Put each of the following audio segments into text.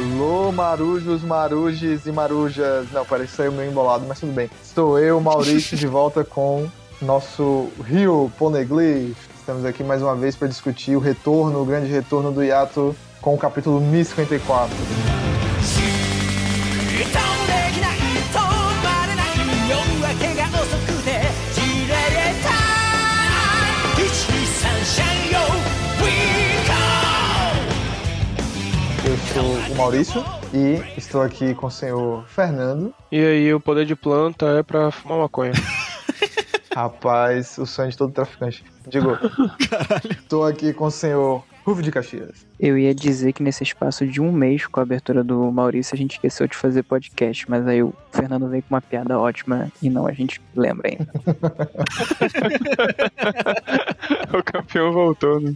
Alô, marujos, marujes e marujas. Não, parece que saiu meio embolado, mas tudo bem. Estou eu, Maurício, de volta com nosso Rio Poneglyph. Estamos aqui mais uma vez para discutir o retorno, o grande retorno do Yato com o capítulo 1054. Maurício e estou aqui com o senhor Fernando. E aí, o poder de planta é pra fumar maconha. Rapaz, o sonho de todo traficante. Digo, estou aqui com o senhor Rufo de Caxias. Eu ia dizer que nesse espaço de um mês com a abertura do Maurício a gente esqueceu de fazer podcast, mas aí o Fernando veio com uma piada ótima e não a gente lembra ainda. o campeão voltou, né?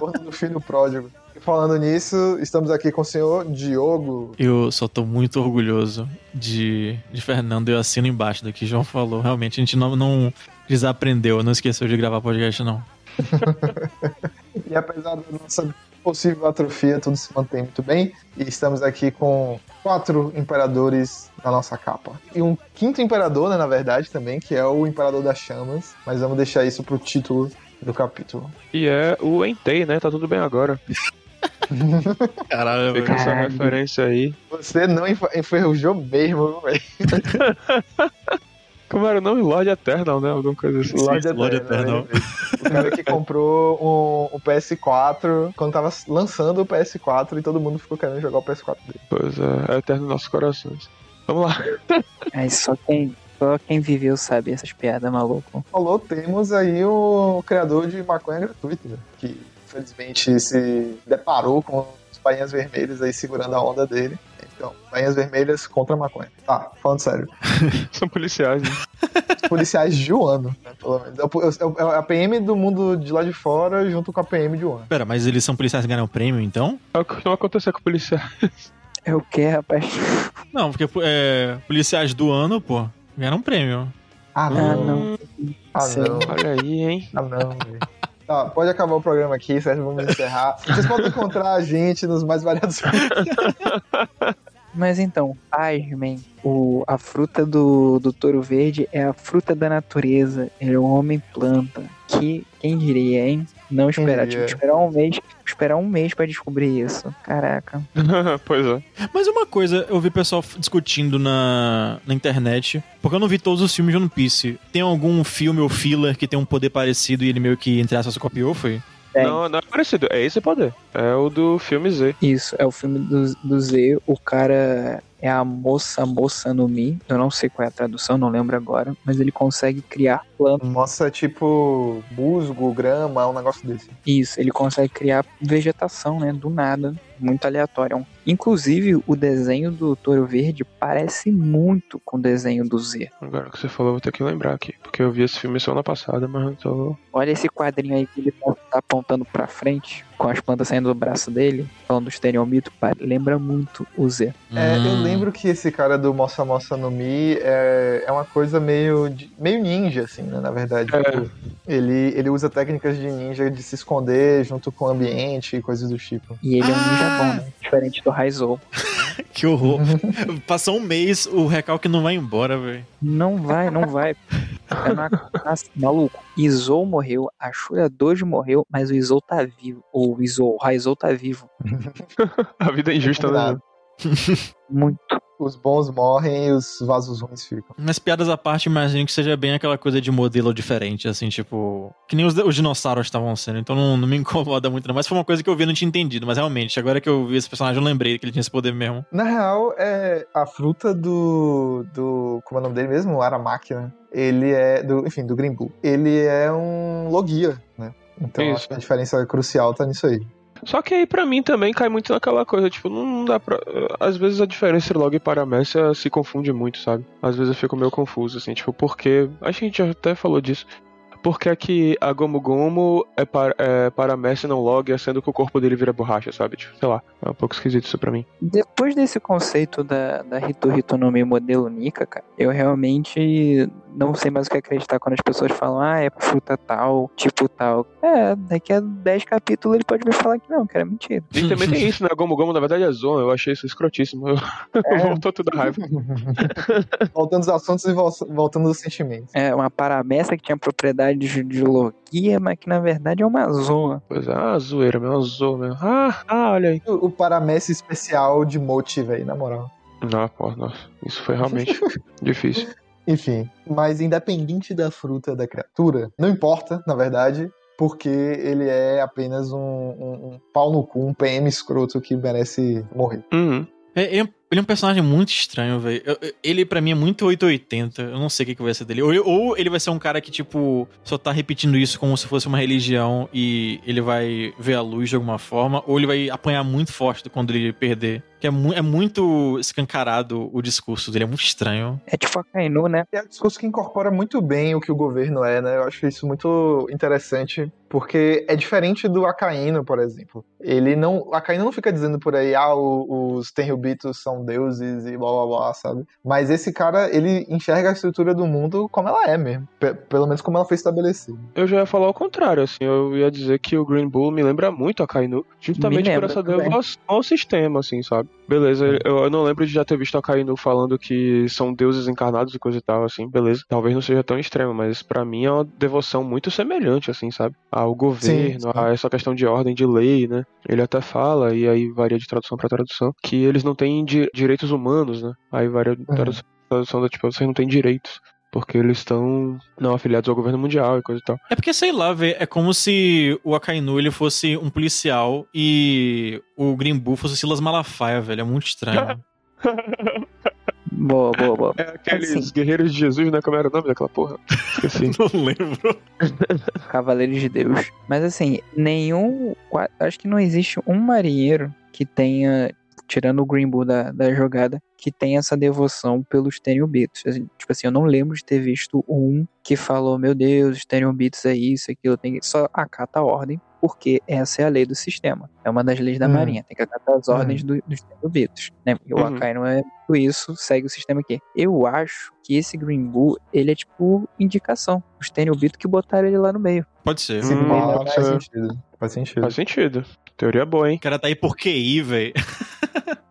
Porra do filho pródigo. Falando nisso, estamos aqui com o senhor Diogo. Eu só tô muito orgulhoso de, de Fernando. Eu assino embaixo do que João falou. Realmente, a gente não, não desaprendeu, não esqueceu de gravar podcast, não. E apesar da nossa possível atrofia, tudo se mantém muito bem. E estamos aqui com quatro imperadores na nossa capa. E um quinto imperador, né, na verdade, também, que é o Imperador das Chamas. Mas vamos deixar isso pro título do capítulo. E é o Entei, né? Tá tudo bem agora. Caralho, Fica essa Caralho. referência aí. Você não enfer- enferrujou mesmo, velho. Como era o nome? Lord Eternal, né? Alguma coisa assim. Lord Lord Eternal, Eternal. né? O cara que comprou um, um PS4 quando tava lançando o PS4 e todo mundo ficou querendo jogar o PS4 dele. Pois é, é eterno nos nossos corações. Vamos lá. Aí só quem, só quem viveu sabe essas piadas maluco. Falou, temos aí o criador de maconha gratuita, né? que infelizmente se deparou com os bainhas vermelhas aí segurando a onda dele. Então, bainhas vermelhas contra a maconha. Tá, falando sério. São policiais, né? Policiais de Wano, né, pelo menos. É a PM do mundo de lá de fora junto com a PM de Wano. Pera, mas eles são policiais que ganham prêmio, então? É o que não aconteceu com policiais. É o que, rapaz? Não, porque é, policiais do ano, pô, ganharam prêmio. Ah, Ah, não. não. Ah, não. Olha aí, hein? Ah, não, velho. Tá, pode acabar o programa aqui, certo? Vamos encerrar. Vocês podem encontrar a gente nos mais variados Mas então, pasmem, o, a fruta do, do touro verde é a fruta da natureza. Ele é um homem planta. Que, quem diria, hein? Não esperar, tipo, esperar um mês, esperar um mês pra descobrir isso. Caraca. pois é. Mas uma coisa, eu vi pessoal discutindo na, na internet, porque eu não vi todos os filmes de One Piece. Tem algum filme ou filler que tem um poder parecido e ele meio que, entre aspas, copiou, foi? Tem. Não, não é parecido. É esse poder. É o do filme Z. Isso, é o filme do, do Z. O cara é a moça, moça no Mi. Eu não sei qual é a tradução, não lembro agora. Mas ele consegue criar plantas. Nossa, é tipo musgo, grama, um negócio desse. Isso, ele consegue criar vegetação, né? Do nada. Muito aleatório. Inclusive, o desenho do Touro Verde parece muito com o desenho do Z. Agora que você falou, eu vou ter que lembrar aqui. Porque eu vi esse filme semana passada, mas eu tô. Olha esse quadrinho aí que ele tá, apontando pra frente, com as plantas saindo do braço dele, falando do estereomito, lembra muito o Z. É, eu Hum. lembro que esse cara do Mossa Mossa no Mi é, é uma coisa meio, meio ninja, assim, né? Na verdade. É. Ele, ele usa técnicas de ninja de se esconder junto com o ambiente e coisas do tipo. E ele é um Ah! ninja bom, né? Diferente do Raizou. Que horror. Passou um mês, o recalque não vai embora, velho. Não vai, não vai. É maluco. Izou morreu, a Shura Dojo morreu, mas o Izou tá vivo. Ou o Izou, o Raizou tá vivo. A vida é injusta, né? Combinado. Muito. Os bons morrem e os vasos ruins ficam. Mas piadas à parte, imagino que seja bem aquela coisa de modelo diferente, assim, tipo. Que nem os, os dinossauros estavam sendo, então não, não me incomoda muito, não. Mas foi uma coisa que eu vi e não tinha entendido. Mas realmente, agora que eu vi esse personagem, eu lembrei que ele tinha esse poder mesmo. Na real, é a fruta do. do como é o nome dele mesmo? Aramaki, né? Ele é. Do, enfim, do Green Bull. Ele é um Logia, né? Então Isso. acho que a diferença crucial tá nisso aí. Só que aí pra mim também cai muito naquela coisa, tipo, não dá pra. Às vezes a diferença entre log e paramécia se confunde muito, sabe? Às vezes eu fico meio confuso, assim, tipo, porque. Acho que a gente até falou disso. Por que é que a Gomu Gomu é, par, é paramécia não log, sendo que o corpo dele vira borracha, sabe? Tipo, sei lá, é um pouco esquisito isso pra mim. Depois desse conceito da, da Hito Hito no Mi modelo Nika, cara, eu realmente não sei mais o que acreditar quando as pessoas falam, ah, é fruta tal, tipo tal. É, daqui a 10 capítulos ele pode me falar que não, que era mentira. E também tem isso, né? Gomu Gomu na verdade é Zon, eu achei isso escrotíssimo. Eu... Voltou tudo a raiva. voltando aos assuntos e vol- voltando aos sentimentos. É uma parameça que tinha propriedade de, de logia, mas que na verdade é uma zona. Pois é, ah, zoeira, meu, Zon mesmo. Ah, ah, olha aí. O, o Paramessi especial de Moti, velho, na moral. Não, pô, nossa, isso foi realmente difícil. Enfim, mas independente da fruta da criatura, não importa, na verdade, porque ele é apenas um, um- um pau no cu, um PM escroto que merece morrer. Uhum. É, é, ele é um personagem muito estranho, velho. Ele, pra mim, é muito 880. Eu não sei o que, que vai ser dele. Ou, ele- ou ele vai ser um cara que, tipo, só tá repetindo isso como se fosse uma religião e ele vai ver a luz de alguma forma. Ou ele vai apanhar muito forte quando ele perder. Que é, mu- é muito escancarado o discurso dele. É muito estranho. É tipo a Kainu, né? É um discurso que incorpora muito bem o que o governo é, né? Eu acho isso muito interessante, porque é diferente do Acaíno, por exemplo. Ele não. O Acaíno não fica dizendo por aí, ah, o- os Tenryubitos são deuses e blá blá blá, sabe? Mas esse cara, ele enxerga a estrutura do mundo como ela é mesmo. Pe- pelo menos como ela foi estabelecida. Eu já ia falar o contrário, assim, eu ia dizer que o Green Bull me lembra muito a Kainu, justamente Me por essa devoção ao sistema, assim, sabe? Beleza, eu, eu não lembro de já ter visto a Kainu falando que são deuses encarnados e coisa e tal, assim, beleza. Talvez não seja tão extremo, mas pra mim é uma devoção muito semelhante, assim, sabe? Ao governo, sim. a essa questão de ordem, de lei, né? Ele até fala, e aí varia de tradução pra tradução, que eles não têm di- direitos humanos, né? Aí varia de Uhum. tradução, tradução da tipo, vocês não têm direitos. Porque eles estão não afiliados ao governo mundial e coisa e tal. É porque, sei lá, velho, é como se o Akainu ele fosse um policial e o Green Bull fosse o Silas Malafaia, velho. É muito estranho. Boa, boa, boa. É aqueles Assim. guerreiros de Jesus, né? Como era o nome daquela porra? Esqueci. não lembro. Cavaleiros de Deus. Mas assim, nenhum. Acho que não existe um marinheiro que tenha, tirando o Green Bull da, da jogada, que tenha essa devoção pelos Tenryubitos. Assim, tipo assim, eu não lembro de ter visto um que falou: Meu Deus, os Tenryubitos é isso, aquilo, tem que. Só acata a ordem, porque essa é a lei do sistema. É uma das leis da Hum. Marinha, tem que acatar as ordens do- dos Tenryubitos. Né? E o Uhum. Akai não é tudo isso, segue o sistema aqui. Eu acho que esse Green Bull, ele é tipo indicação. Os Tenryubitos que botaram ele lá no meio. Pode ser. Se Hum, faz sentido. Faz sentido. Faz sentido. Teoria boa, hein? O cara tá aí por QI, velho.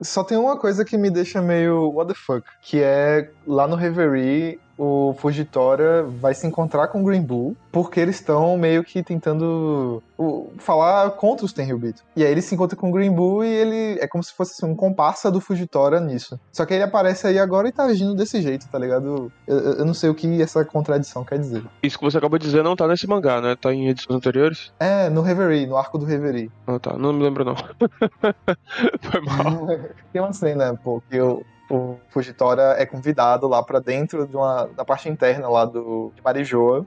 Só tem uma coisa que me deixa meio what the fuck, que é lá no Reverie o Fujitora vai se encontrar com o Green Bull porque eles estão meio que tentando o, falar contra os Tenryubito. E aí ele se encontra com o Green Bull e ele é como se fosse assim, um comparsa do Fujitora nisso. Só que ele aparece aí agora e tá agindo desse jeito, tá ligado? Eu, eu- eu não sei o que essa contradição quer dizer. Isso que você acabou de dizer não tá nesse mangá, né? Tá em edições anteriores? É, no Reverie, no arco do Reverie. Ah, tá. Não me lembro, não. Foi mal. Tem uma cena, pô, que o, o Fujitora é convidado lá pra dentro de uma, da parte interna lá do, de Marijoa.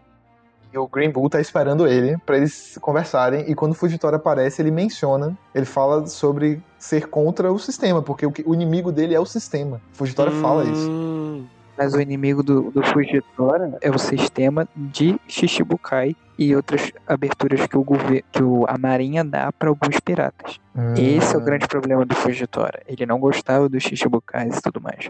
E o Green Bull tá esperando ele pra eles conversarem. E quando o Fujitora aparece, ele menciona, ele fala sobre ser contra o sistema, porque o, o inimigo dele é o sistema. O Fujitora fala isso. Hum, Mas o inimigo do, do Fujitora é o sistema de Shichibukai e outras aberturas que, o governo, que o, a Marinha dá para alguns piratas. Esse é o grande problema do Fujitora. Ele não gostava dos Shichibukais e tudo mais.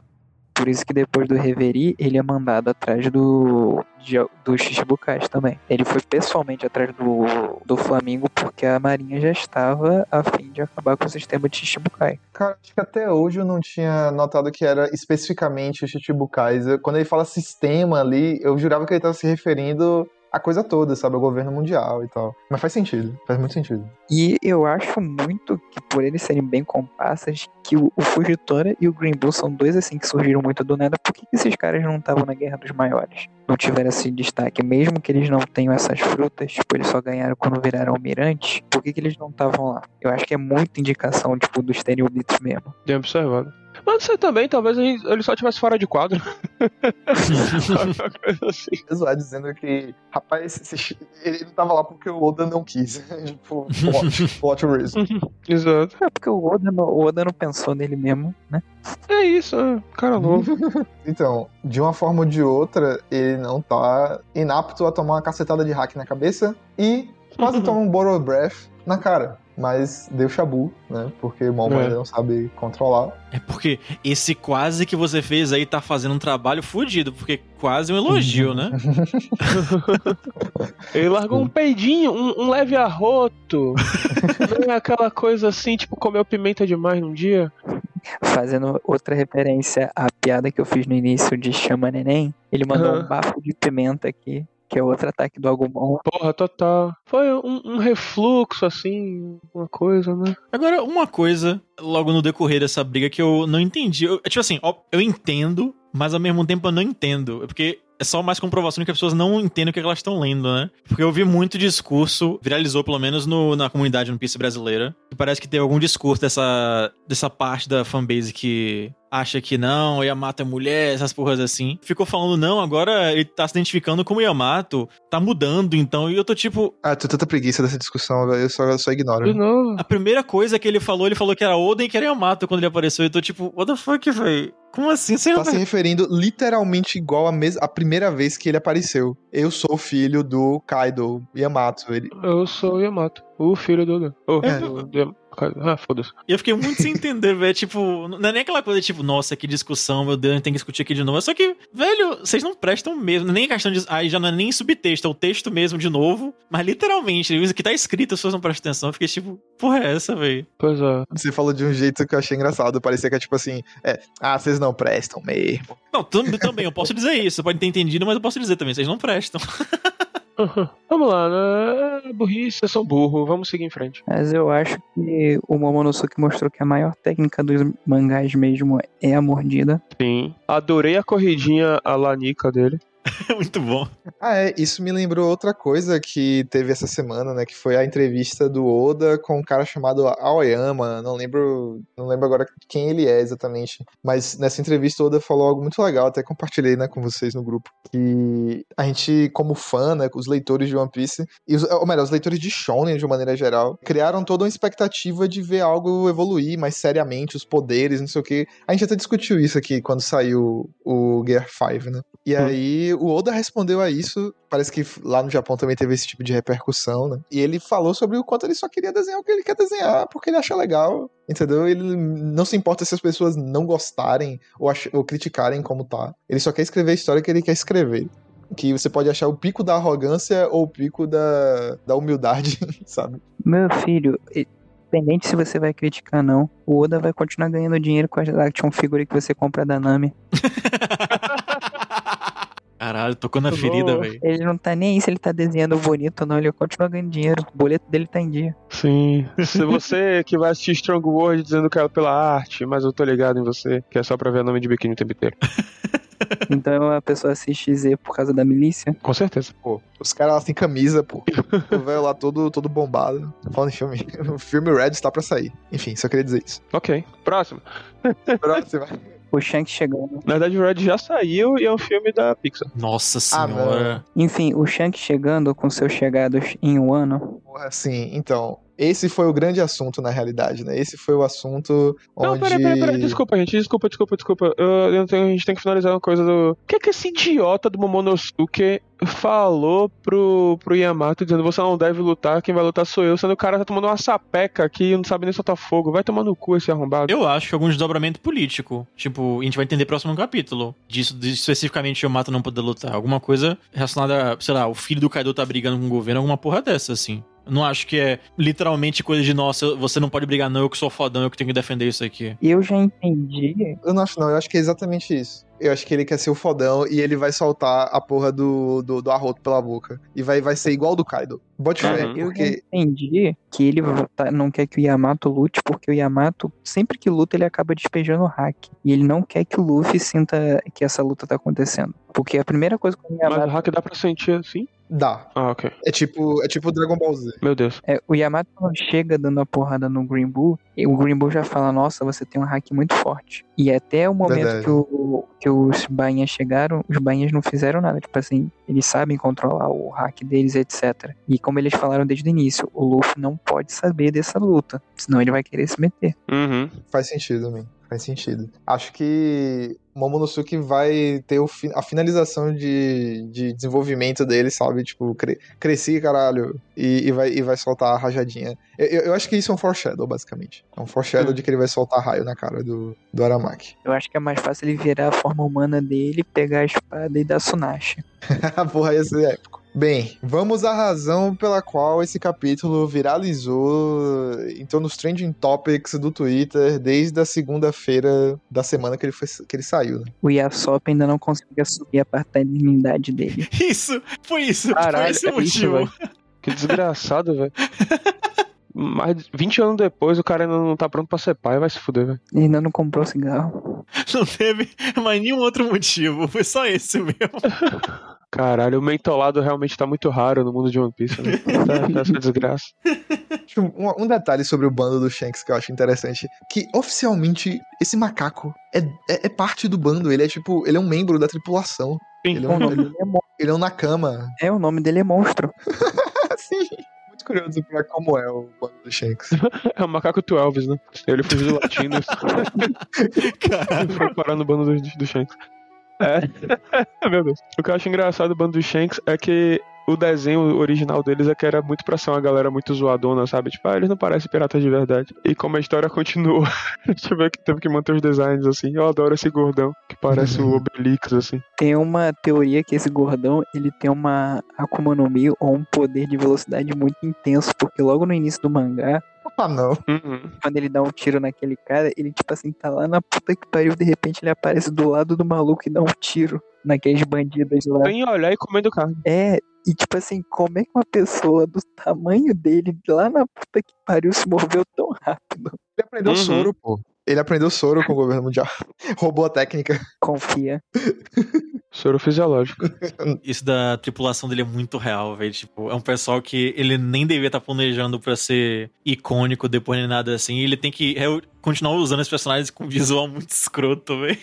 Por isso que depois do Reverie, ele é mandado atrás do de, dos Shichibukais também. Ele foi pessoalmente atrás do, do Flamingo porque a Marinha já estava a fim de acabar com o sistema de Shichibukai. Cara, acho que até hoje eu não tinha notado que era especificamente o Chichibukais. Eu- Quando ele fala sistema ali, eu jurava que ele tava se referindo à coisa toda, sabe? Ao governo mundial e tal. Mas faz sentido, faz muito sentido. E eu acho muito que, por eles serem bem compassas, que o, o Fujitora e o Green Bull são dois assim que surgiram muito do nada. Por que, que esses caras não estavam na Guerra dos Maiores? Não tiveram esse destaque, mesmo que eles não tenham essas frutas, tipo, eles só ganharam quando viraram almirantes, por que, que eles não estavam lá? Eu acho que é muita indicação, tipo, dos Tenryubitos mesmo. bem observado. Mas você também, talvez ele só tivesse fora de quadro. Uma coisa assim. Zoar dizendo que, rapaz, ele não tava lá porque o Oda não quis. tipo, plot, plot reason. Exato. É porque o Oda, não, o Oda não pensou nele mesmo, né? É isso, é. cara novo. Então, de uma forma ou de outra, ele não tá inapto a tomar uma cacetada de hack na cabeça. E quase toma um Borrow Breath na cara. Mas deu chabu, né? Porque o Momo É. ainda não sabe controlar. É porque esse quase que você fez aí tá fazendo um trabalho fudido, porque quase um elogio, né? Ele largou um peidinho, um, um leve arroto. Não é aquela coisa assim, tipo, comeu pimenta demais num dia. Fazendo outra referência à piada que eu fiz no início de Chama Neném, ele mandou Aham. um bafo de pimenta aqui, que é outro ataque do Agumon. Porra, total. Foi um, um refluxo, assim, uma coisa, né? Agora, uma coisa, logo no decorrer dessa briga, que eu não entendi. Eu, tipo assim, ó, eu entendo, mas ao mesmo tempo eu não entendo. É Porque é só mais comprovação de que as pessoas não entendem o que elas estão lendo, né? Porque eu vi muito discurso, viralizou pelo menos no- na comunidade One Piece brasileira, que parece que tem algum discurso dessa, dessa parte da fanbase que acha que não, Yamato é mulher, essas porras assim. Ficou falando, não, agora ele tá se identificando como Yamato, tá mudando, então, e eu tô tipo, Ah, tô tanta preguiça dessa discussão, velho. Eu só, eu só ignoro. De novo. a primeira coisa que ele falou, ele falou que era Oden e que era Yamato quando ele apareceu. Eu tô tipo, what the fuck, velho? Como assim? Você não Tá se referindo literalmente igual a, mes a primeira vez que ele apareceu. Eu sou o filho do Kaido Yamato. Ele... Eu sou o Yamato, o filho do. Oh, É. do, do Yamato. Ah, foda-se. E eu fiquei muito sem entender, velho. Tipo, não é nem aquela coisa tipo, nossa, que discussão, meu Deus, a gente tem que discutir aqui de novo. É só que, velho, vocês não prestam mesmo. Nem questão de. Aí já não é nem subtexto, é o texto mesmo de novo. Mas literalmente, isso que tá escrito, as pessoas não prestam atenção. Eu fiquei tipo, porra, é essa, velho? Pois é. Você falou de um jeito que eu achei engraçado. Parecia que é tipo assim: é, ah, vocês não prestam mesmo. Não, tam- também, eu posso dizer isso. Você pode ter entendido, mas eu posso dizer também, vocês não prestam. Uhum. Vamos lá, né? É Burrice, eu sou burro. Vamos seguir em frente. Mas eu acho que o Momonosuke mostrou que a maior técnica dos mangás mesmo é a mordida. Sim. Adorei a corridinha a lanica dele. Muito bom. Ah, é, isso me lembrou outra coisa que teve essa semana, né? Que foi a entrevista do Oda com um cara chamado Aoyama. Não lembro, não lembro agora quem ele é exatamente. Mas nessa entrevista o Oda falou algo muito legal, até compartilhei, né, com vocês no grupo. Que a gente, como fã, né, os leitores de One Piece, e os, ou melhor, os leitores de Shonen de uma maneira geral, criaram toda uma expectativa de ver algo evoluir mais seriamente, os poderes, não sei o que. A gente até discutiu isso aqui quando saiu o Gear 5, né? E Hum. aí o Oda respondeu a isso. Parece que lá no Japão também teve esse tipo de repercussão, né? E ele falou sobre o quanto ele só queria desenhar o que ele quer desenhar, porque ele acha legal, entendeu? Ele não se importa se as pessoas não gostarem ou, ou criticarem como tá. Ele só quer escrever a história que ele quer escrever. Que você pode achar o pico da arrogância ou o pico da, da humildade, sabe? Meu filho, independente se você vai criticar ou não, o Oda vai continuar ganhando dinheiro com as action figure que você compra da Nami. Caralho, tocou na ferida, velho. Ele não tá nem aí se ele tá desenhando bonito ou não, ele continua ganhando dinheiro. O boleto dele tá em dia. Sim. Se você que vai assistir Strong World dizendo que é pela arte, mas eu tô ligado em você, que é só pra ver nome de biquíni o tempo inteiro. Então a pessoa assiste Z por causa da milícia. Com certeza. Pô, os caras lá sem camisa, pô. O velho lá todo, todo bombado. Falando em filme. O filme Red está pra sair. Enfim, só queria dizer isso. Ok. Próximo. Próxima. O Shanks chegando. Na verdade, o Red já saiu e é um filme da Pixar. Nossa Ah, senhora. Enfim, o Shanks chegando com seus chegados em um ano. Porra, Assim, então, esse foi o grande assunto na realidade, né? Esse foi o assunto onde... Não, peraí, peraí, peraí. Desculpa, gente. Desculpa, desculpa, desculpa. Eu, eu tenho- a gente tem que finalizar uma coisa do. O que é que esse idiota do Momonosuke falou pro, pro Yamato dizendo você não deve lutar, quem vai lutar sou eu, sendo o cara tá tomando uma sapeca aqui e não sabe nem soltar fogo. Vai tomar no cu esse arrombado. Eu acho que algum desdobramento político. Tipo, a gente vai entender no próximo capítulo. Disso, de especificamente o Yamato não poder lutar. Alguma coisa relacionada, a, sei lá, o filho do Kaido tá brigando com o governo, alguma porra dessa, assim. Eu não acho que é literalmente coisa de, nossa, você não pode brigar não, eu que sou fodão, eu que tenho que defender isso aqui. Eu já entendi. Eu não acho não, eu acho que é exatamente isso. Eu acho que ele quer ser o fodão e ele vai soltar a porra do, do, do arroto pela boca. E vai, vai ser igual do Kaido. Bote fé, Uhum. Eu já porque... entendi que ele tá- não quer que o Yamato lute, porque o Yamato, sempre que luta, ele acaba despejando o hack. E ele não quer que o Luffy sinta que essa luta tá acontecendo. Porque a primeira coisa que o Mas o Yamato. hack dá pra sentir assim? Dá. Ah, ok. É tipo, é tipo Dragon Ball Z. Meu Deus. É, o Yamato chega dando a porrada no Green Bull, e o Green Bull já fala, nossa, você tem um hack muito forte. E até o momento Verdade. que, o, que os bainhas chegaram, os bainhas não fizeram nada. Tipo assim, eles sabem controlar o hack deles, etc. E como eles falaram desde o início, o Luffy não pode saber dessa luta, senão ele vai querer se meter. Uhum. Faz sentido também. Faz sentido. Acho que Momonosuke vai ter o fi- a finalização de, de desenvolvimento dele, sabe? Tipo, cre cresci, caralho, e, e vai, e vai soltar a rajadinha. Eu, eu- eu acho que isso é um foreshadow, basicamente. É um foreshadow Hum. de que ele vai soltar raio na cara do, do Aramaki. Eu acho que é mais fácil ele virar a forma humana dele, pegar a espada e dar Sunashi. Porra, ia ser épico. Bem, vamos à razão pela qual esse capítulo viralizou então nos trending topics do Twitter desde a segunda-feira da semana que ele, foi, que ele saiu, né? O Yasop ainda não conseguia subir a paternidade dele. Isso, foi isso. Caralho, foi esse é isso, motivo. velho. Que desgraçado, velho. Mais de 20 anos depois, o cara ainda não tá pronto pra ser pai, vai se fuder, velho. Ele ainda não comprou cigarro. Não teve mais nenhum outro motivo. Foi só esse mesmo. Caralho, o mentolado realmente tá muito raro no mundo de One Piece, né? Tá, tá essa desgraça. Tipo, Um, um detalhe sobre o bando do Shanks que eu acho interessante, que oficialmente esse macaco é, é, é parte do bando, ele é tipo, ele é um membro da tripulação. Sim. Ele é um, ele, é, ele é um Nakama. é, o nome dele é monstro. Sim. Muito curioso pra como é o bando do Shanks. É o macaco Twelves, né? Ele fugiu do latino Caralho. foi parar no bando do, do Shanks. É. Meu Deus. O que eu acho engraçado do bando do Shanks é que o desenho original deles é que era muito pra ser uma galera muito zoadona, sabe? Tipo, ah, eles não parecem piratas de verdade. E como a história continua, deixa eu ver que teve que manter os designs assim. Eu adoro esse gordão que parece o Obelix, assim. Tem uma teoria que esse gordão, ele tem uma Akuma no Mi ou um poder de velocidade muito intenso, porque logo no início do mangá, Ah, não. Uhum. quando ele dá um tiro naquele cara, ele tipo assim, tá lá na puta que pariu, de repente ele aparece do lado do maluco e dá um tiro naqueles bandidos lá. Sem olhar e comendo carne. É, e tipo assim, como é que uma pessoa do tamanho dele, lá na puta que pariu, se moveu tão rápido? Ele aprendeu Uhum. soro, pô. Ele aprendeu soro com o governo mundial. Roubou a técnica. Confia. Soro fisiológico. Isso da tripulação dele é muito real, velho. Tipo, é um pessoal que ele nem devia estar planejando pra ser icônico depois nem nada assim. Ele tem que continuar usando os personagens com visual muito escroto, velho.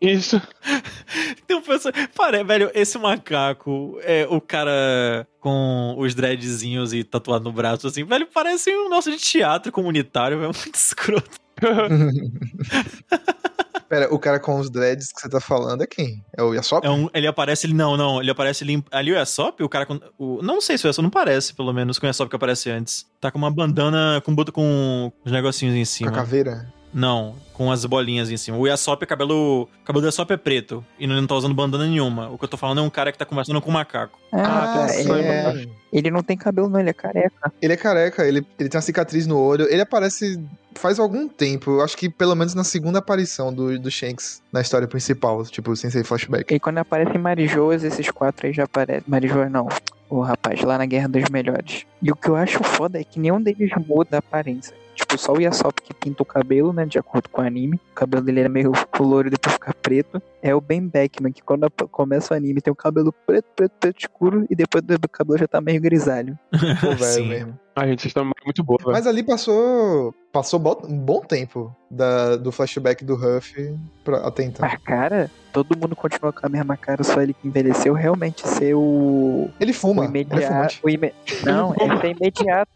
Isso. Tem um personagem. Pare, velho, esse macaco, é o cara com os dreadzinhos e tatuado no braço, assim, velho, parece um nosso de teatro comunitário, velho. Muito escroto. Pera, o cara com os dreads que você tá falando é quem? É o Yasop? É um, ele aparece, ele não, não, ele aparece ali, ali o Yasop, o cara com, o, não sei se o Yasop não parece, pelo menos, com o Yasop que aparece antes. Tá com uma bandana com, com os negocinhos em Com cima. a caveira? Não, com as bolinhas em cima. O Yasop, é cabelo, o cabelo do Yasop é preto e ele não tá usando bandana nenhuma. O que eu tô falando é um cara que tá conversando com um macaco. Ah, é- é. Ele não tem cabelo, não, ele é careca. Ele é careca, ele, ele tem uma cicatriz no olho. Ele aparece faz algum tempo. Eu acho que pelo menos na segunda aparição do, do Shanks na história principal, tipo, sem ser flashback. E quando aparecem Marijoas, esses quatro aí já aparecem. Marijoas não. O rapaz lá na Guerra dos Melhores. E o que eu acho foda é que nenhum deles muda a aparência. Tipo, só o Yasop que pinta o cabelo, né? De acordo com o anime. O cabelo dele era meio louro e depois fica preto. É o Ben Beckman, que quando começa o anime tem o cabelo preto, preto, preto escuro. E depois do cabelo já tá meio grisalho. Pô, velho Sim. mesmo. A gente está muito boa, velho. Mas ali passou. Passou um bom tempo da, do flashback do Huff pra, até então. Mas, cara, todo mundo continua com a mesma cara, só ele que envelheceu. Realmente ser o. Ele fuma. o Ele é imediato. fumante. o ime- Não, esse é imediato.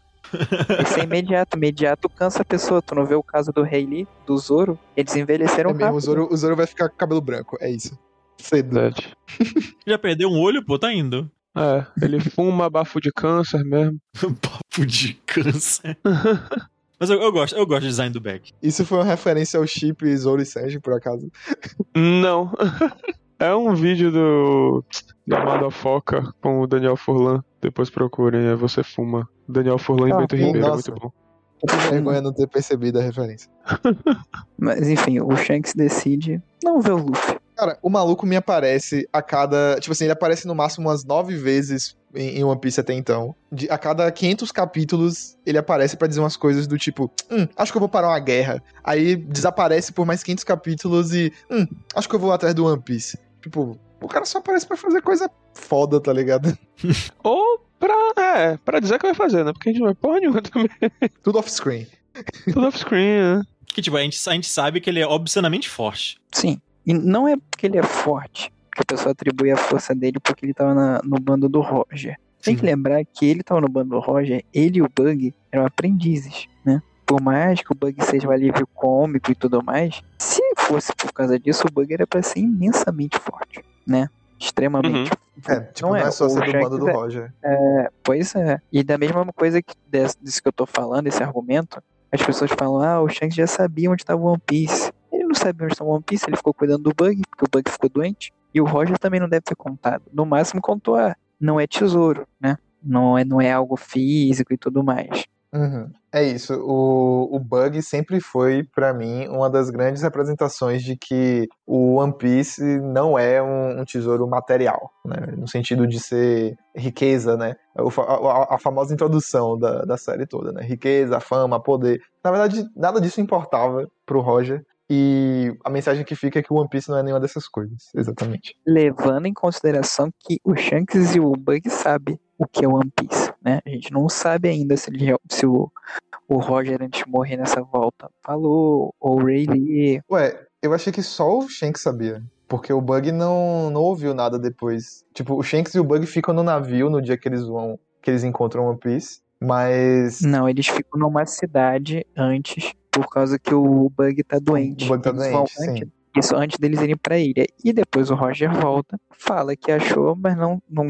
Esse é imediato. Imediato cansa a pessoa. Tu não vê o caso do Rei Lee, do Zoro? Eles envelheceram É mesmo, o. Zoro, o Zoro vai ficar com cabelo branco. É isso. Cedo. Verdade. Já perdeu um olho, pô, tá indo. É, ele fuma bafo de câncer mesmo. Papo de câncer. Mas eu, eu gosto, eu gosto do design do Beck. Isso foi uma referência ao chip Zoro e Sanji, por acaso. Não. É um vídeo do da Madafoca com o Daniel Furlan. Depois procurem, é Você Fuma. Daniel Furlan e Ah, Bento sim, Ribeiro, é nossa. muito bom. Que vergonha não ter percebido a referência. Mas enfim, o Shanks decide não ver o Luffy. Cara, o maluco me aparece a cada. Tipo assim, ele aparece no máximo umas nove vezes em, em One Piece até então. De- a cada 500 capítulos, ele aparece pra dizer umas coisas do tipo: Hum, acho que eu vou parar uma guerra. Aí desaparece por mais 500 capítulos e. Hum, acho que eu vou atrás do One Piece. Tipo, o cara só aparece pra fazer coisa foda, tá ligado? Ou pra. É, pra dizer que vai fazer, né? Porque a gente não é porra nenhuma também. Tudo off-screen. Tudo off-screen, né? Que, tipo, a gente, a gente sabe que ele é obscenamente forte. Sim. E não é porque ele é forte que a pessoa atribui a força dele porque ele tava na- no bando do Roger. Tem Sim. que lembrar que ele tava no bando do Roger, ele e o Bug eram aprendizes, né? Por mais que o Bug seja um alívio cômico e tudo mais, se fosse por causa disso, o Bug era pra ser imensamente forte, né? Extremamente. É, tipo, não é, só o ser do bando do é- Roger. É, pois é. E da mesma coisa que desse, disso que eu tô falando, esse argumento, as pessoas falam, ah, o Shanks já sabia onde estava o One Piece. Ele não sabia onde estava o One Piece, ele ficou cuidando do Bug, porque o Bug ficou doente. E o Roger também não deve ter contado. No máximo contou, ah, não é tesouro, né? Não é, não é algo físico e tudo mais. Uhum. É isso. O, o Bug sempre foi, pra mim, uma das grandes representações de que o One Piece não é um, um tesouro material, né? No sentido de ser riqueza, né? Fa- a, a famosa introdução da, da série toda, né? Riqueza, fama, poder. Na verdade, nada disso importava pro Roger. E a mensagem que fica é que o One Piece não é nenhuma dessas coisas. Exatamente. Levando em consideração que o Shanks e o Bug sabem o que é o One Piece, né? A gente não sabe ainda se, ele, se o, o Roger, antes de morrer nessa volta, falou, ou o Ray Lee. Ué, eu achei que só o Shanks sabia. Porque o Bug não, não ouviu nada depois. Tipo, o Shanks e o Bug ficam no navio no dia que eles vão. que eles encontram One Piece. Mas. Não, eles ficam numa cidade antes, por causa que o Bug tá doente. O Bug tá Eles doente, sim. Isso antes deles irem pra ilha. E depois o Roger volta, fala que achou, mas não, não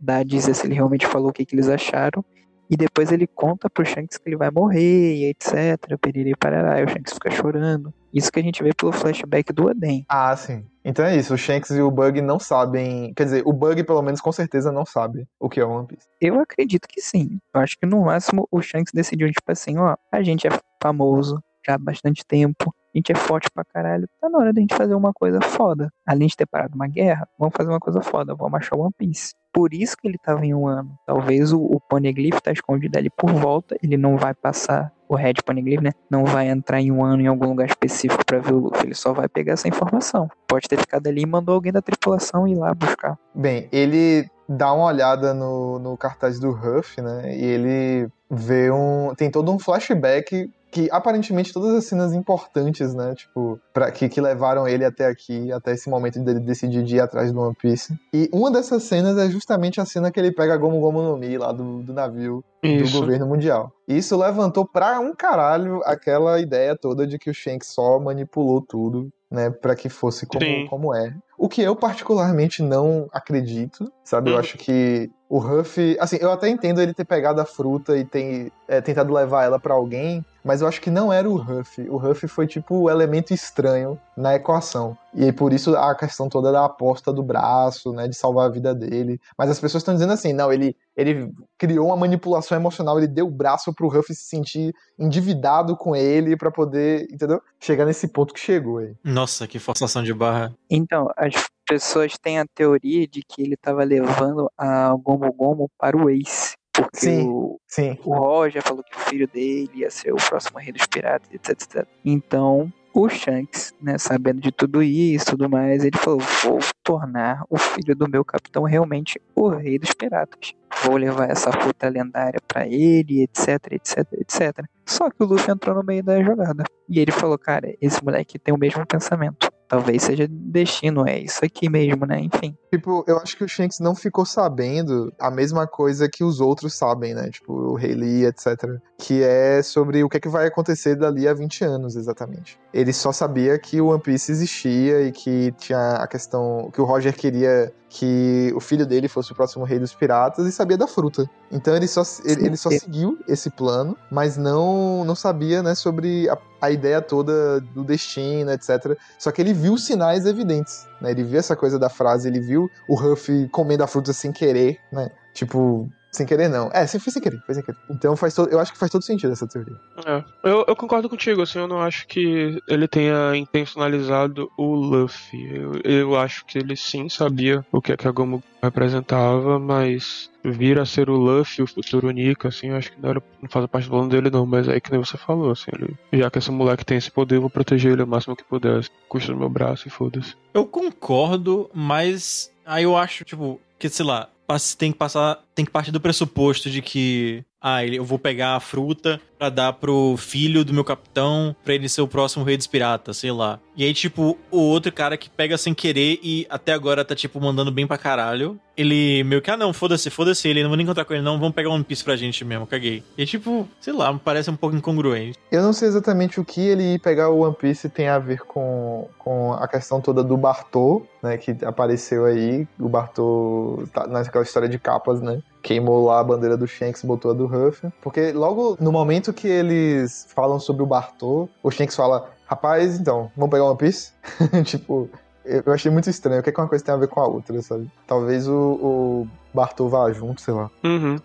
dá a dizer se ele realmente falou o que, que eles acharam. E depois ele conta pro Shanks que ele vai morrer, e etc. Periri parará, e o Shanks fica chorando. Isso que a gente vê pelo flashback do Oden. Ah, sim. Então é isso. O Shanks e o Bug não sabem. Quer dizer, o Bug, pelo menos, com certeza não sabe o que é One Piece. Eu acredito que sim. Eu acho que no máximo o Shanks decidiu, tipo assim, ó, a gente é famoso já há bastante tempo, a gente é forte pra caralho, tá na hora da gente fazer uma coisa foda. Além de ter parado uma guerra, vamos fazer uma coisa foda, vamos achar One Piece. Por isso que ele tava em um ano. Talvez o, o Poneglyph tá escondido ali por volta, ele não vai passar o Red Poneglyph, né? Não vai entrar em um ano em algum lugar específico pra ver o Luffy, ele só vai pegar essa informação. Pode ter ficado ali e mandou alguém da tripulação ir lá buscar. Bem, ele dá uma olhada no, no cartaz do Huff, né? E ele vê um. Tem todo um flashback que aparentemente todas as cenas importantes, né? Tipo, pra, que, que levaram ele até aqui, até esse momento dele decidir de ir atrás do One Piece. E uma dessas cenas é justamente a cena que ele pega a Gomu Gomu no Mi lá do, do navio do Isso. governo mundial. Isso levantou pra um caralho aquela ideia toda de que o Shanks só manipulou tudo, né, Pra que fosse como, Sim. como é. O que eu particularmente não acredito, sabe? Eu Hum. acho que o Ruff, assim, eu até entendo ele ter pegado a fruta e tem é, tentado levar ela pra alguém, mas eu acho que não era o Ruff. O Ruff foi tipo o elemento estranho na equação. E aí, por isso a questão toda da aposta do braço, né, de salvar a vida dele. Mas as pessoas estão dizendo assim, não, ele, ele criou uma manipulação emocional, ele deu o braço pro Ruff se sentir endividado com ele pra poder, entendeu? Chegar nesse ponto que chegou aí. Nossa, que forçação de barra. Então, as pessoas têm a teoria de que ele tava levando a Gomu Gomu para o Ace. Porque Sim. o, Sim. o Roger falou que o filho dele ia ser o próximo rei dos piratas, etc, etc. Então, o Shanks, né, sabendo de tudo isso e tudo mais, ele falou: vou tornar o filho do meu capitão realmente o rei dos piratas. Vou levar essa fruta lendária pra ele, etc, etc, etc. Só que o Luffy entrou no meio da jogada. E ele falou: cara, esse moleque tem o mesmo pensamento. Talvez seja destino, é isso aqui mesmo, né? Enfim. Tipo, eu acho que o Shanks não ficou sabendo a mesma coisa que os outros sabem, né? Tipo, o Lee, etc. Que é sobre o que, é que vai acontecer dali a 20 anos, exatamente. Ele só sabia que o One Piece existia e que tinha a questão. que o Roger queria que o filho dele fosse o próximo rei dos piratas e sabia da fruta. Então ele só, ele, ele só seguiu esse plano, mas não, não sabia, né, sobre a, a ideia toda do destino, etc. Só que ele viu sinais evidentes, né? Ele viu essa coisa da frase, ele viu o Ruff comendo a fruta sem querer, né? Tipo, sem querer não. É, foi sem querer, foi sem querer. Então faz todo, eu acho que faz todo sentido essa teoria. É. Eu, eu concordo contigo, assim, eu não acho que ele tenha intencionalizado o Luffy. Eu, eu acho que ele sim sabia o que, é que a Gomu representava, mas vir a ser o Luffy, o futuro Nika, assim, eu acho que não, era, não faz parte do plano dele não, mas é que nem você falou, assim, ele, já que esse moleque tem esse poder, eu vou proteger ele o máximo que puder, assim, custa do meu braço e foda-se. Eu concordo, mas aí eu acho, tipo, que, sei lá, tem que passar. Tem que partir do pressuposto de que. Ah, eu vou pegar a fruta pra dar pro filho do meu capitão pra ele ser o próximo rei dos piratas, sei lá. E aí, tipo, o outro cara que pega sem querer e até agora tá, tipo, mandando bem pra caralho. Ele meio que, ah não, foda-se, foda-se ele, não vou nem encontrar com ele, não, vamos pegar One Piece pra gente mesmo, caguei. E tipo, sei lá, parece um pouco incongruente. Eu não sei exatamente o que ele pegar o One Piece tem a ver com, com a questão toda do Bartô, né, que apareceu aí. O Bartô tá naquela história de capas, né? Queimou lá a bandeira do Shanks botou a do Ruff. Porque logo no momento que eles falam sobre o Bartô, o Shanks fala: Rapaz, então, vamos pegar One Piece? tipo, eu achei muito estranho. O que, é que uma coisa tem a ver com a outra, sabe? Talvez o, o Bartô vá junto, sei lá. Uhum.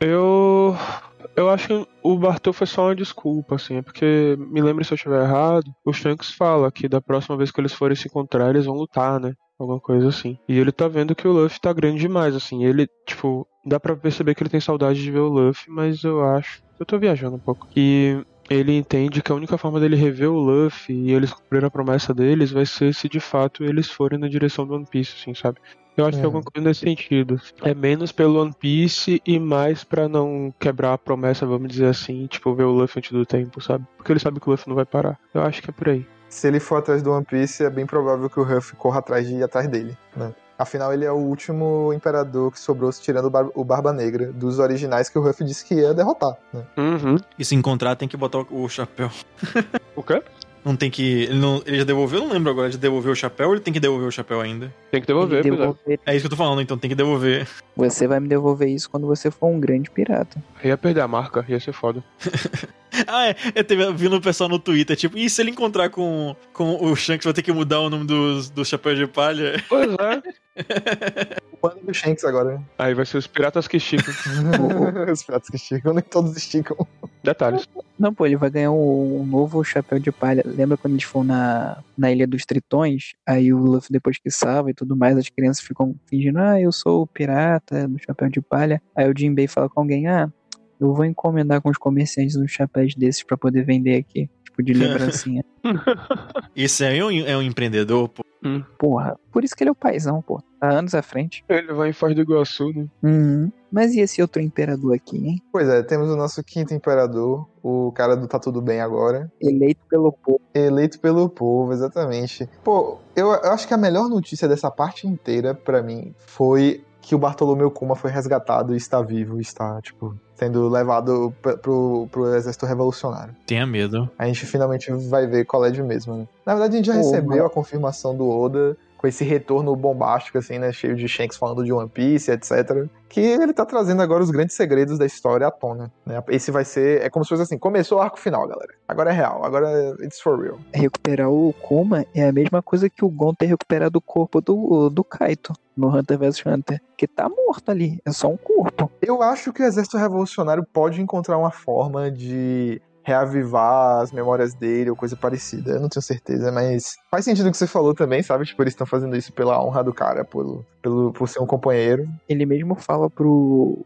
Eu. Eu acho que o Bartô foi só uma desculpa, assim, é porque, me lembre se eu estiver errado, o Shanks fala que da próxima vez que eles forem se encontrar, eles vão lutar, né? Alguma coisa assim. E ele tá vendo que o Luffy tá grande demais, assim. Ele, tipo, dá pra perceber que ele tem saudade de ver o Luffy, mas eu acho. Eu tô viajando um pouco. E ele entende que a única forma dele rever o Luffy e eles cumprir a promessa deles vai ser se de fato eles forem na direção do One Piece, assim, sabe? Eu acho que é É. alguma coisa nesse sentido. É menos pelo One Piece e mais pra não quebrar a promessa, vamos dizer assim, tipo, ver o Luffy antes do tempo, sabe? Porque ele sabe que o Luffy não vai parar. Eu acho que é por aí. Se ele for atrás do One Piece, é bem provável que o Ruff corra atrás de ir atrás dele, né? Afinal, ele é o último imperador que sobrou tirando o, Bar- o Barba Negra, dos originais que o Ruff disse que ia derrotar, né? Uhum. E se encontrar, tem que botar o, chapéu. O quê? Não tem que. Ele, não, ele já devolveu? Eu não lembro agora. Ele devolveu o chapéu ou ele tem que devolver o chapéu ainda? Tem que devolver, Ele pois é. devolver- É isso que eu tô falando, então tem que devolver. Você vai me devolver isso quando você for um grande pirata. Ia perder a marca, ia ser foda. Ah, é. Eu teve, vi no pessoal no Twitter, tipo, e se ele encontrar com, com o Shanks, vai ter que mudar o nome dos, dos chapéus de palha? Pois é. O bando do Shanks agora, né? Aí vai ser os piratas que esticam. Os pratos que esticam, nem todos esticam. Detalhes. Não, pô, ele vai ganhar um, um novo chapéu de palha. Lembra quando eles foram na, na Ilha dos Tritões? Aí o Luffy, depois que salva e tudo mais, as crianças ficam fingindo, ah, eu sou o pirata do chapéu de palha. Aí o Jinbei fala com alguém, ah, eu vou encomendar com os comerciantes uns chapéus desses pra poder vender aqui. Tipo, de lembrancinha. Esse aí é um, é um empreendedor, pô. Porra, por isso que ele é o paizão, pô. Tá anos à frente. Ele vai em Foz do Iguaçu, né? Uhum. Mas e esse outro imperador aqui, hein? Pois é, temos o nosso quinto imperador, o cara do Tá Tudo Bem Agora. Eleito pelo povo. Eleito pelo povo, exatamente. Pô, eu, eu acho que a melhor notícia dessa parte inteira, pra mim, foi que o Bartolomeu Kuma foi resgatado e está vivo, está, tipo, sendo levado pro, pro exército revolucionário. Tenha medo. A gente finalmente vai ver qual é de mesmo, né? Na verdade, a gente já Pô, recebeu mano. a confirmação do Oda com esse retorno bombástico, assim, né? Cheio de Shanks falando de One Piece, etc. Que ele tá trazendo agora os grandes segredos da história à tona. Né? Esse vai ser. É como se fosse assim: começou o arco final, galera. Agora é real, agora é- it's for real. recuperar o Kuma é a mesma coisa que o Gon ter recuperado o corpo do, do Kaito no Hunter vs Hunter. Que tá morto ali, é só um corpo. Eu acho que o exército revolucionário pode encontrar uma forma de reavivar as memórias dele ou coisa parecida. Eu não tenho certeza, mas faz sentido o que você falou também, sabe? Tipo, eles estão fazendo isso pela honra do cara, por, pelo, por ser um companheiro. Ele mesmo fala pro.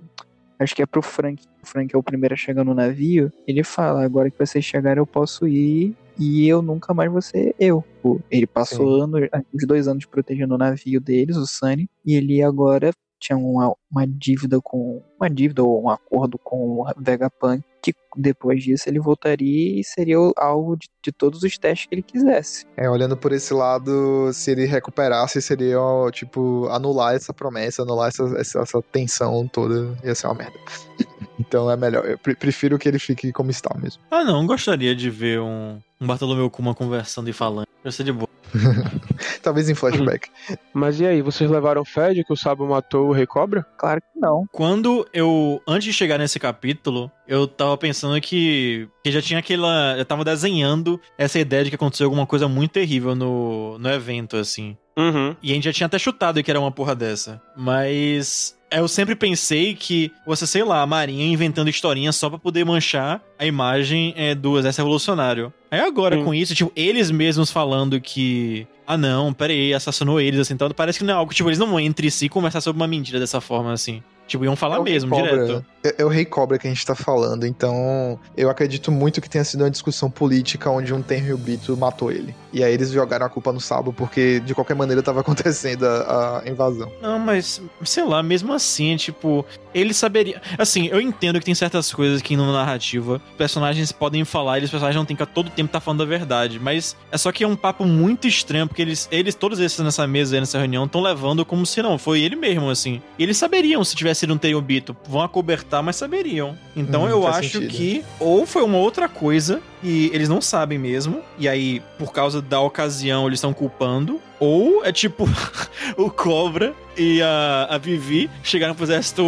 Acho que é pro Frank. O Frank é o primeiro a chegar no navio. Ele fala: agora que vocês chegaram, eu posso ir. E eu nunca mais vou ser eu. Pô, Ele passou anos, uns dois anos protegendo o navio deles, o Sunny. E ele agora tinha uma, uma dívida com. Uma dívida ou um acordo com o Vegapunk. Que depois disso ele voltaria e seria o alvo de, de todos os testes que ele quisesse. É, olhando por esse lado, se ele recuperasse, seria, tipo, anular essa promessa, anular essa, essa, essa tensão toda. Ia ser uma merda. então é melhor. Eu pre- prefiro que ele fique como está mesmo. Ah, não, gostaria de ver um, um Bartolomeu Kuma conversando e falando. Ia ser de boa. Talvez em flashback. Mas e aí, vocês levaram fé de que o Sabo matou o Rei Cobra? Claro que não. Quando eu, antes de chegar nesse capítulo, eu tava pensando que, que já tinha aquela. Eu tava desenhando essa ideia de que aconteceu alguma coisa muito terrível no, no evento, assim. Uhum. E a gente já tinha até chutado que era uma porra dessa. Mas eu sempre pensei que você, sei lá, a Marinha inventando historinhas só pra poder manchar a imagem é, do exército revolucionário. Aí agora, Hum. com isso, tipo, eles mesmos falando que. Ah, não, peraí, assassinou eles, assim, então parece que não é algo, tipo, eles não vão entre si conversar sobre uma mentira dessa forma, assim. Tipo, iam falar É mesmo, Cobra. direto. é, é o Rei Cobra que a gente tá falando, então eu acredito muito que tenha sido uma discussão política onde um Tenryubito matou ele. E aí eles jogaram a culpa no Sabo porque de qualquer maneira tava acontecendo a, a invasão. Não, mas, sei lá, mesmo assim, tipo, ele saberia. Assim, eu entendo que tem certas coisas que na narrativa personagens podem falar e os personagens não tem que a todo tempo estar falando a verdade. Mas é só que é um papo muito estranho, porque eles, eles todos esses nessa mesa nessa reunião, estão levando como se não, foi ele mesmo, assim. E eles saberiam se tivesse sido um Tenryubito. Vão acobertar, mas saberiam. Então Hum, eu acho sentido. que ou foi uma outra coisa e eles não sabem mesmo, e aí, por causa da ocasião, eles estão culpando, ou é tipo o Cobra e a, a Vivi chegaram pro exército,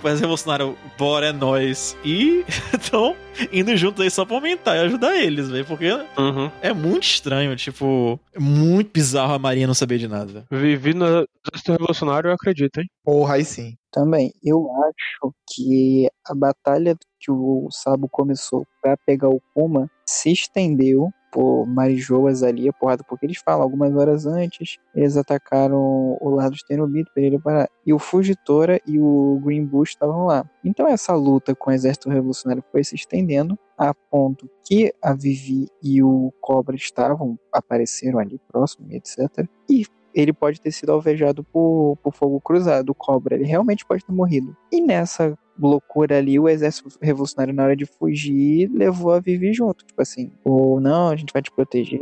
pro exército revolucionário, bora, é nóis, e estão indo juntos aí só pra aumentar e ajudar eles, velho, porque Uhum. é muito estranho, tipo, é muito bizarro a Marinha não saber de nada. Vivi no exército revolucionário, eu acredito, hein? Porra, aí sim. Também, eu acho que a batalha que o Sabo começou pra pegar o Kuma se estendeu por Marijoas ali, a porrada, porque eles falam, algumas horas antes, eles atacaram o lado de Tenobito pra ele parar. E o Fugitora e o Green Bush estavam lá. Então essa luta com o exército revolucionário foi se estendendo a ponto que a Vivi e o Cobra estavam, apareceram ali próximo, etc. E ele pode ter sido alvejado por, por fogo cruzado, o Cobra. Ele realmente pode ter morrido. E nessa loucura ali, o exército revolucionário, na hora de fugir, levou a Vivi junto. Tipo assim, ou não, a gente vai te proteger,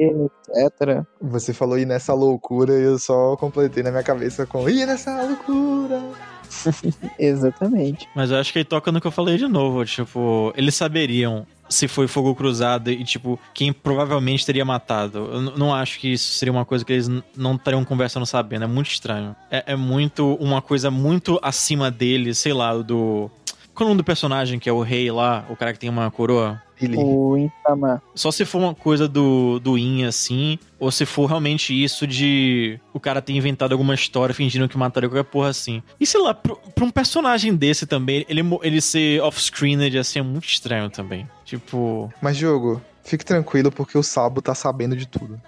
etc. Você falou ir nessa loucura e eu só completei na minha cabeça com ir nessa loucura. Exatamente. Mas eu acho que aí toca no que eu falei de novo, tipo, eles saberiam se foi fogo cruzado e, tipo, quem provavelmente teria matado. Eu não acho que isso seria uma coisa que eles não estariam conversando sabendo. É muito estranho. É, é muito uma coisa muito acima deles, sei lá, do. Qual é o nome do personagem que é o rei lá, o cara que tem uma coroa? Ele. O Insama. Só se for uma coisa do, do In, assim, ou se for realmente isso de o cara ter inventado alguma história fingindo que mataria qualquer porra assim. E sei lá, pra, pra um personagem desse também, ele, ele ser off-screened assim é muito estranho também. Tipo. Mas, Diogo, fique tranquilo porque o Sabo tá sabendo de tudo.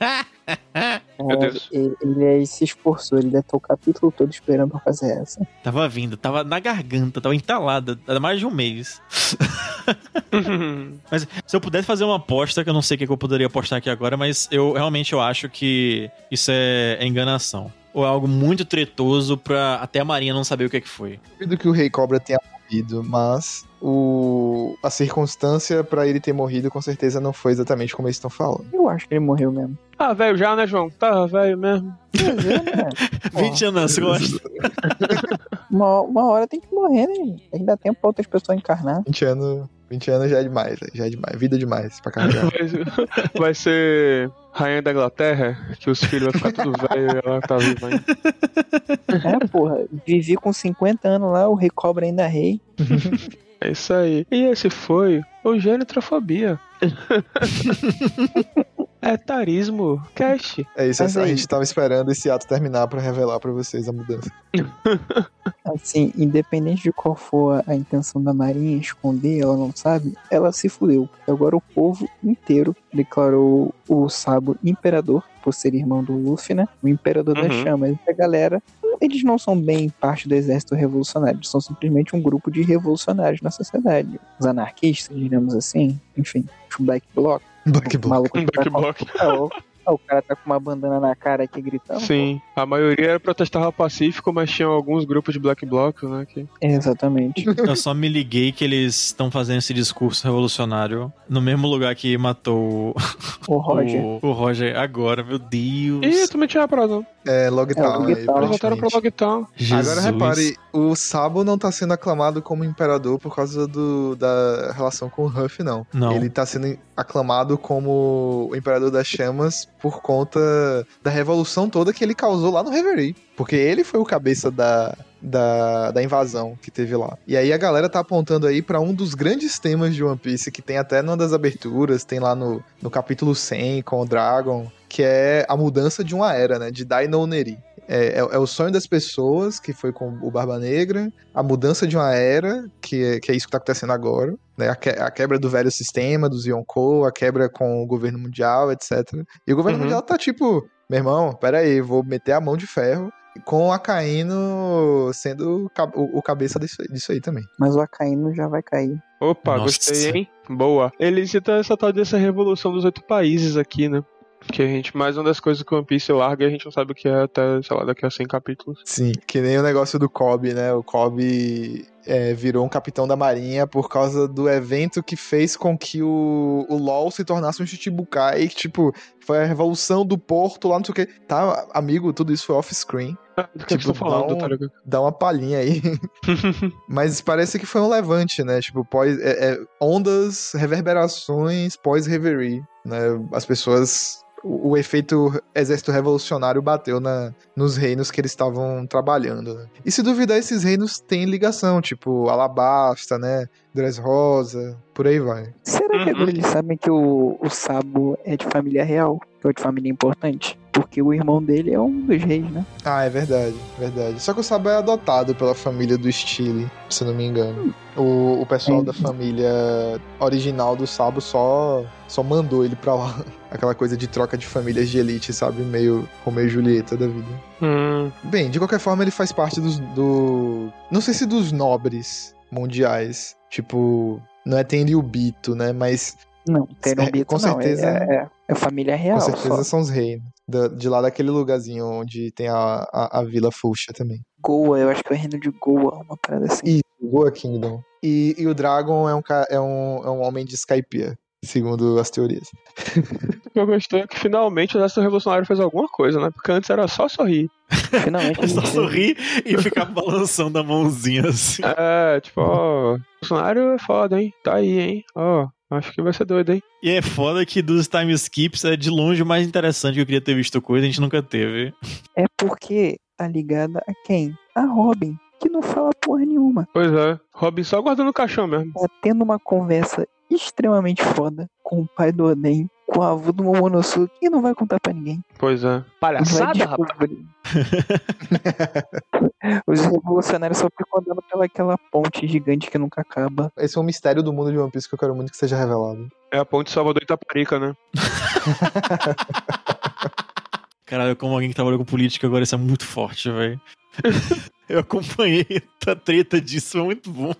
Meu Deus. Ele, ele aí se esforçou, ele deve estar o capítulo todo esperando pra fazer essa. Tava vindo, tava na garganta, tava entalada há mais de um mês. Mas se eu pudesse fazer uma aposta, que eu não sei o que eu poderia apostar aqui agora, mas eu realmente eu acho que isso é, é enganação. Ou é algo muito tretoso pra até a Marinha não saber o que, é que foi. Duvido que o Rei Cobra tenha morrido, mas o... a circunstância pra ele ter morrido com certeza não foi exatamente como eles estão falando. Eu acho que ele morreu mesmo. Ah, velho já, né, João? Tá velho mesmo. Mas é, né? 20 anos nas costas. Uma, uma hora tem que morrer, né? gente? Tem tempo pra outras pessoas encarnar. 20 anos, 20 anos já é demais, velho, já é demais. Vida demais pra carregar. Vai, vai ser rainha da Inglaterra, que os filhos vão ficar tudo velho e ela tá viva ainda. É, porra. Vivi com 50 anos lá, o rei cobra ainda é rei. É isso aí. E esse foi o Genitrofobia. Etarismo Cash. É isso, Mas a gente tava esperando esse ato terminar pra revelar pra vocês a mudança. Assim, independente de qual for a intenção da Marinha esconder, ela não sabe, ela se fudeu. Agora o povo inteiro declarou o Sabo imperador, por ser irmão do Luffy, né? O imperador das Uhum. chamas. E a galera, eles não são bem parte do exército revolucionário, eles são simplesmente um grupo de revolucionários na sociedade. Os anarquistas, digamos assim, enfim, os Black Bloc. Black o Bloc. Black Bloc. "Ah, o- cara tá com uma bandana na cara aqui gritando. Sim, a maioria era protestava pacífico, mas tinha alguns grupos de Black Bloc, né? Que... Exatamente. Eu só me liguei que eles estão fazendo esse discurso revolucionário no mesmo lugar que matou O Roger. o, o Roger agora, meu Deus. Ih, também tinha prazo. É, Logtown. É, Logtown. voltaram pro. Logtown. Jesus. Agora repare, o Sabo não tá sendo aclamado como imperador por causa do, da relação com o Huff, não. Não. Ele tá sendo aclamado como o imperador das chamas por conta da revolução toda que ele causou lá no Reverie. Porque ele foi o cabeça da, da, da invasão que teve lá. E aí a galera tá apontando aí pra um dos grandes temas de One Piece, que tem até numa das aberturas, tem lá no, no capítulo 100 com o Dragon, que é a mudança de uma era, né? De Dai no Neri. É, é, é o sonho das pessoas, que foi com o Barba Negra, a mudança de uma era, que é, que é isso que tá acontecendo agora, né? A, que- a quebra do velho sistema, dos Yonkou, a quebra com o governo mundial, etc. E o governo Uhum. mundial tá tipo, meu irmão, pera aí, vou meter a mão de ferro com a Caíno sendo o, o cabeça disso, disso aí também. Mas o Acaíno já vai cair. Opa, Nossa. gostei, hein? Boa. Ele cita essa tal dessa revolução dos oito países aqui, né? Que a gente, mais uma das coisas que o One Piece larga e a gente não sabe o que é até, sei lá, daqui a 100 capítulos. Sim, que nem o negócio do Kobe, né? O Kobe é, virou um capitão da marinha por causa do evento que fez com que o, o LoL se tornasse um Chichibukai, que, tipo, foi a revolução do porto lá, não sei o que. Tá, amigo, tudo isso foi off-screen. Que Tipo, falando, não- tá ligado? Dá uma palhinha aí. Mas parece que foi um levante, né? Tipo, pós, é- é, ondas, reverberações pós-reverie, né? As pessoas... O, efeito exército revolucionário bateu na, nos reinos que eles estavam trabalhando, né? E se duvidar, esses reinos têm ligação, tipo Alabasta, né? Dressrosa, por aí vai. Será que Uhum. agora eles sabem que o, o Sabo é de família real? Que é de família importante? Porque o irmão dele é um dos reis, né? Ah, é verdade, verdade. Só que o Sabo é adotado pela família do Stile, se não me engano. O, o pessoal É. da família original do Sabo só, só mandou ele pra lá. Aquela coisa de troca de famílias de elite, sabe? Meio Romeu e Julieta da vida. Hum, Bem, de qualquer forma, ele faz parte dos. Do... Não sei se dos nobres mundiais. Tipo, não é Tenryubito, né? Mas Não, Tenryubito com não. certeza- É, é, é família real. com certeza só. são os reinos. Da- de lá daquele lugarzinho onde tem a, a, a Vila Fuxa também. Goa, eu acho que é o reino de Goa, uma parada assim. Isso, Goa Kingdom. E, e o Dragon é um, é, um, é um homem de Skypiea, segundo as teorias. o que eu gostei é que finalmente o exército revolucionário fez alguma coisa, né? Porque antes era só sorrir. Finalmente É só sorrir e ficar balançando a mãozinha assim. É, tipo, ó, o Bolsonaro é foda, hein? Tá aí, hein? Ó, acho que vai ser doido, hein? E é foda que dos time skips é de longe o mais interessante que eu queria ter visto coisa, a gente nunca teve. É porque tá ligada a quem? A Robin, que não fala porra nenhuma. Pois é. Robin só guardando o caixão mesmo. Tá tendo uma conversa extremamente foda com o pai do Oden, com o avô do Momonosuke, e não vai contar pra ninguém. Pois é. Palhaçada, rapaz. Os revolucionários só ficam andando pelaquela ponte gigante que nunca acaba. Esse é um mistério do mundo de One Piece que eu quero muito que seja revelado. É a ponte Salvador Itaparica, né? Caralho, como alguém que trabalhou com política agora, isso é muito forte, velho. Eu acompanhei a treta disso, é muito bom.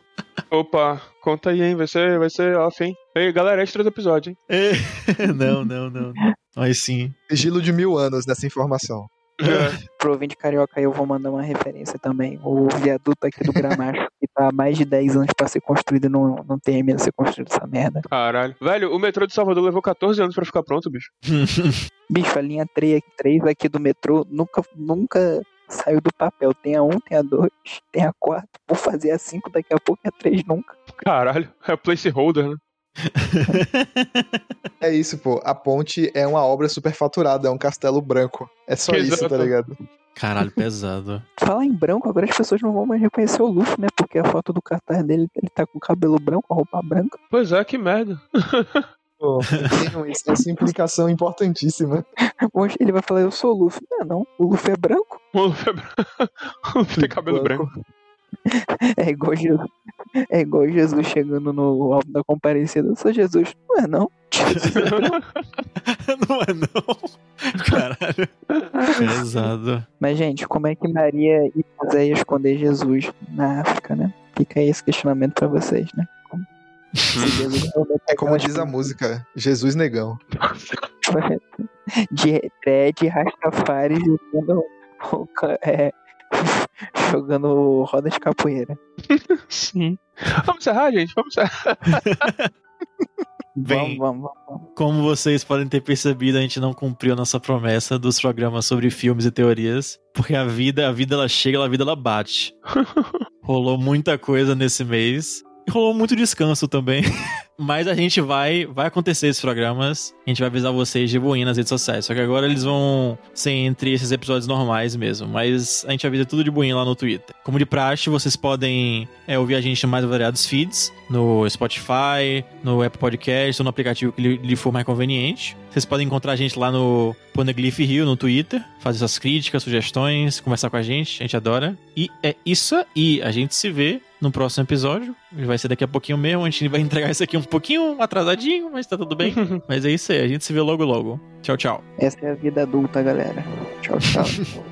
Opa, conta aí, hein? Vai ser, vai ser off, hein? Ei, galera, extra do episódio, hein? É, Não, não, não. Mas sim. Sigilo de mil anos nessa informação. É. Pro ouvinte carioca aí eu vou mandar uma referência também. O viaduto aqui do Gramacho, que tá há mais de 10 anos pra ser construído, não, não termina de ser construído essa merda. Caralho. Velho, o metrô de Salvador levou 14 anos pra ficar pronto, bicho. Bicho, a linha 3, 3 aqui do metrô nunca, nunca saiu do papel. Tem a 1, tem a 2, tem a 4. Vou fazer a 5 daqui a pouco e a 3 nunca. Caralho. É placeholder, né? É isso, pô. A ponte é uma obra superfaturada, é um castelo branco. É só isso, Exato. tá ligado? Caralho, pesado. Falar em branco, agora as pessoas não vão mais reconhecer o Luffy, né? Porque a foto do cartaz dele, ele tá com o cabelo branco, a roupa branca. Pois é, que merda. Tem isso- essa implicação importantíssima. Hoje ele vai falar, eu sou o Luffy. Não, é não, o Luffy é branco. O Luffy é branco. O Luffy tem cabelo branco. É igual Jesus, é igual Jesus chegando no alto da comparecida. Eu sou Jesus. Não é não. Não é não. Caralho. Pesado. Mas, gente, como é que Maria e José iam esconder Jesus na África, né? Fica aí esse questionamento pra vocês, né? É como aquelas diz a música, Jesus Negão. de dread, Rastafari jogando, é, jogando roda de capoeira. Sim. Vamos encerrar, gente? Vamos encerrar. Bem, Vamos, vamos, vamos. como vocês podem ter percebido, a gente não cumpriu a nossa promessa dos programas sobre filmes e teorias, porque a vida, a vida ela chega, a vida ela bate. Rolou muita coisa nesse mês. Rolou muito descanso também. Mas a gente vai, vai acontecer esses programas. A gente vai avisar vocês de boinha nas redes sociais. Só que agora eles vão ser entre esses episódios normais mesmo. Mas a gente avisa tudo de boinha lá no Twitter. Como de praxe, vocês podem é, ouvir a gente em mais variados feeds. No Spotify, no Apple Podcast ou no aplicativo que lhe, for mais conveniente. Vocês podem encontrar a gente lá no Poneglyph Rio, no Twitter. Fazer suas críticas, sugestões, conversar com a gente. A gente adora. E é isso aí. A gente se vê no próximo episódio. Vai ser daqui a pouquinho mesmo. A gente vai entregar isso aqui um pouquinho atrasadinho, mas tá tudo bem. mas é isso aí. A gente se vê logo logo. Tchau, tchau. Essa é a vida adulta, galera. Tchau, tchau.